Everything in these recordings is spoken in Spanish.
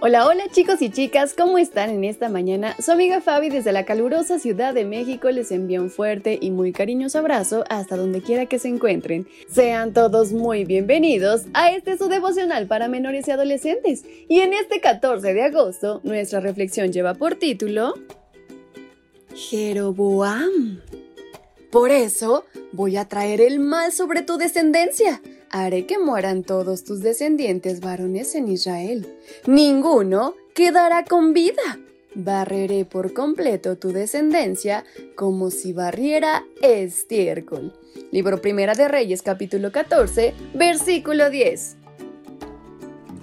Hola, hola chicos y chicas, ¿cómo están en esta mañana? Su amiga Fabi desde la calurosa Ciudad de México les envía un fuerte y muy cariñoso abrazo hasta donde quiera que se encuentren. Sean todos muy bienvenidos a este su devocional para menores y adolescentes. Y en este 14 de agosto, nuestra reflexión lleva por título Jeroboam. Por eso voy a traer el mal sobre tu descendencia haré que mueran todos tus descendientes varones en Israel. Ninguno quedará con vida. Barreré por completo tu descendencia como si barriera estiércol. Libro Primera de Reyes capítulo 14, versículo 10.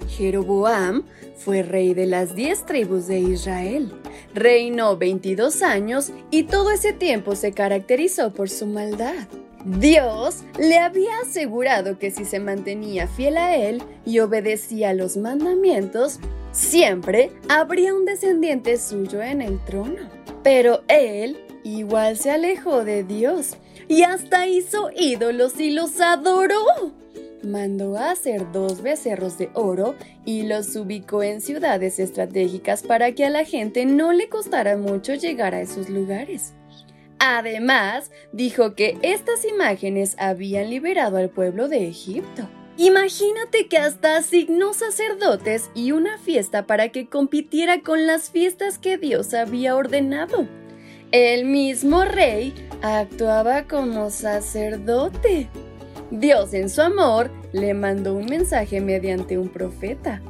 Jeroboam fue rey de las diez tribus de Israel. Reinó 22 años y todo ese tiempo se caracterizó por su maldad. Dios le había asegurado que si se mantenía fiel a Él y obedecía los mandamientos, siempre habría un descendiente suyo en el trono. Pero Él igual se alejó de Dios y hasta hizo ídolos y los adoró. Mandó a hacer dos becerros de oro y los ubicó en ciudades estratégicas para que a la gente no le costara mucho llegar a esos lugares. Además, dijo que estas imágenes habían liberado al pueblo de Egipto. Imagínate que hasta asignó sacerdotes y una fiesta para que compitiera con las fiestas que Dios había ordenado. El mismo rey actuaba como sacerdote. Dios en su amor le mandó un mensaje mediante un profeta.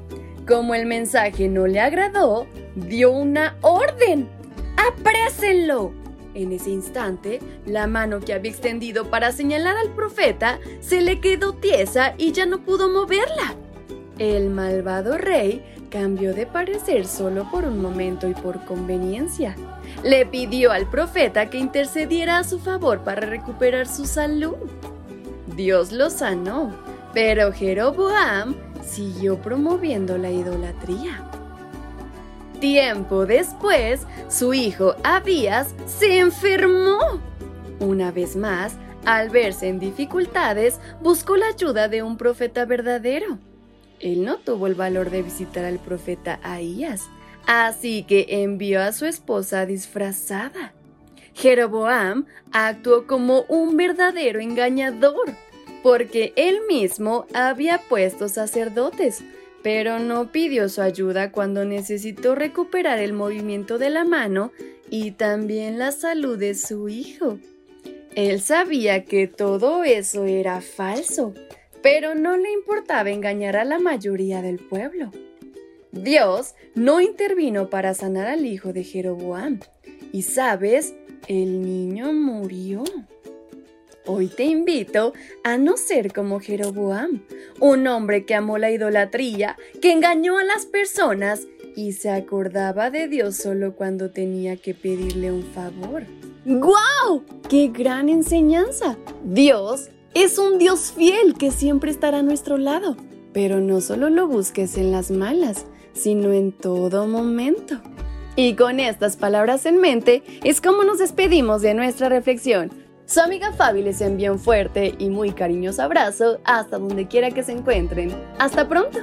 Como el mensaje no le agradó, dio una orden. ¡Aprésenlo! En ese instante, la mano que había extendido para señalar al profeta se le quedó tiesa y ya no pudo moverla. El malvado rey cambió de parecer solo por un momento y por conveniencia. Le pidió al profeta que intercediera a su favor para recuperar su salud. Dios lo sanó, pero Jeroboam siguió promoviendo la idolatría. Tiempo después, su hijo Abías se enfermó. Una vez más, al verse en dificultades, buscó la ayuda de un profeta verdadero. Él no tuvo el valor de visitar al profeta Ahías, así que envió a su esposa disfrazada. Jeroboam actuó como un verdadero engañador, porque él mismo había puesto sacerdotes, pero no pidió su ayuda cuando necesitó recuperar el movimiento de la mano y también la salud de su hijo. Él sabía que todo eso era falso, pero no le importaba engañar a la mayoría del pueblo. Dios no intervino para sanar al hijo de Jeroboam. Y sabes, el niño murió. Hoy te invito a no ser como Jeroboam, un hombre que amó la idolatría, que engañó a las personas y se acordaba de Dios solo cuando tenía que pedirle un favor. ¡Guau! ¡Qué gran enseñanza! Dios es un Dios fiel que siempre estará a nuestro lado. Pero no solo lo busques en las malas, sino en todo momento. Y con estas palabras en mente es como nos despedimos de nuestra reflexión. Su amiga Fabi les envía un fuerte y muy cariñoso abrazo hasta donde quiera que se encuentren. ¡Hasta pronto!